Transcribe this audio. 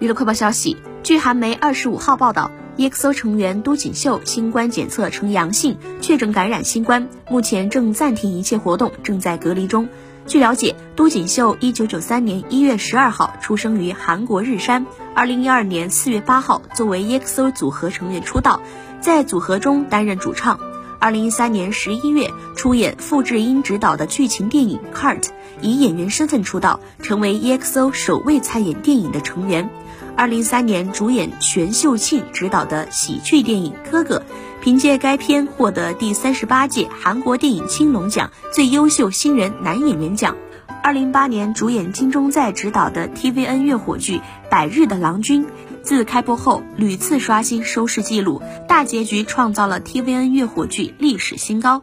娱乐快报消息，据韩媒二十五号报道，EXO 成员都锦秀新冠检测呈阳性，确诊感染新冠，目前正暂停一切活动，正在隔离中。据了解，都锦秀一九九三年一月十二号出生于韩国日山，二零一二年四月八号作为 EXO 组合成员出道，在组合中担任主唱。二零一三年十一月出演傅智英执导的剧情电影《Cart》，以演员身份出道，成为 EXO 首位参演电影的成员。二零一三年主演全秀庆执导的喜剧电影《哥哥》，凭借该片获得第三十八届韩国电影青龙奖最优秀新人男演员奖。二零一八年主演金钟在执导的 TVN 月火剧《百日的郎君》，自开播后屡次刷新收视纪录，大结局创造了 TVN 月火剧历史新高。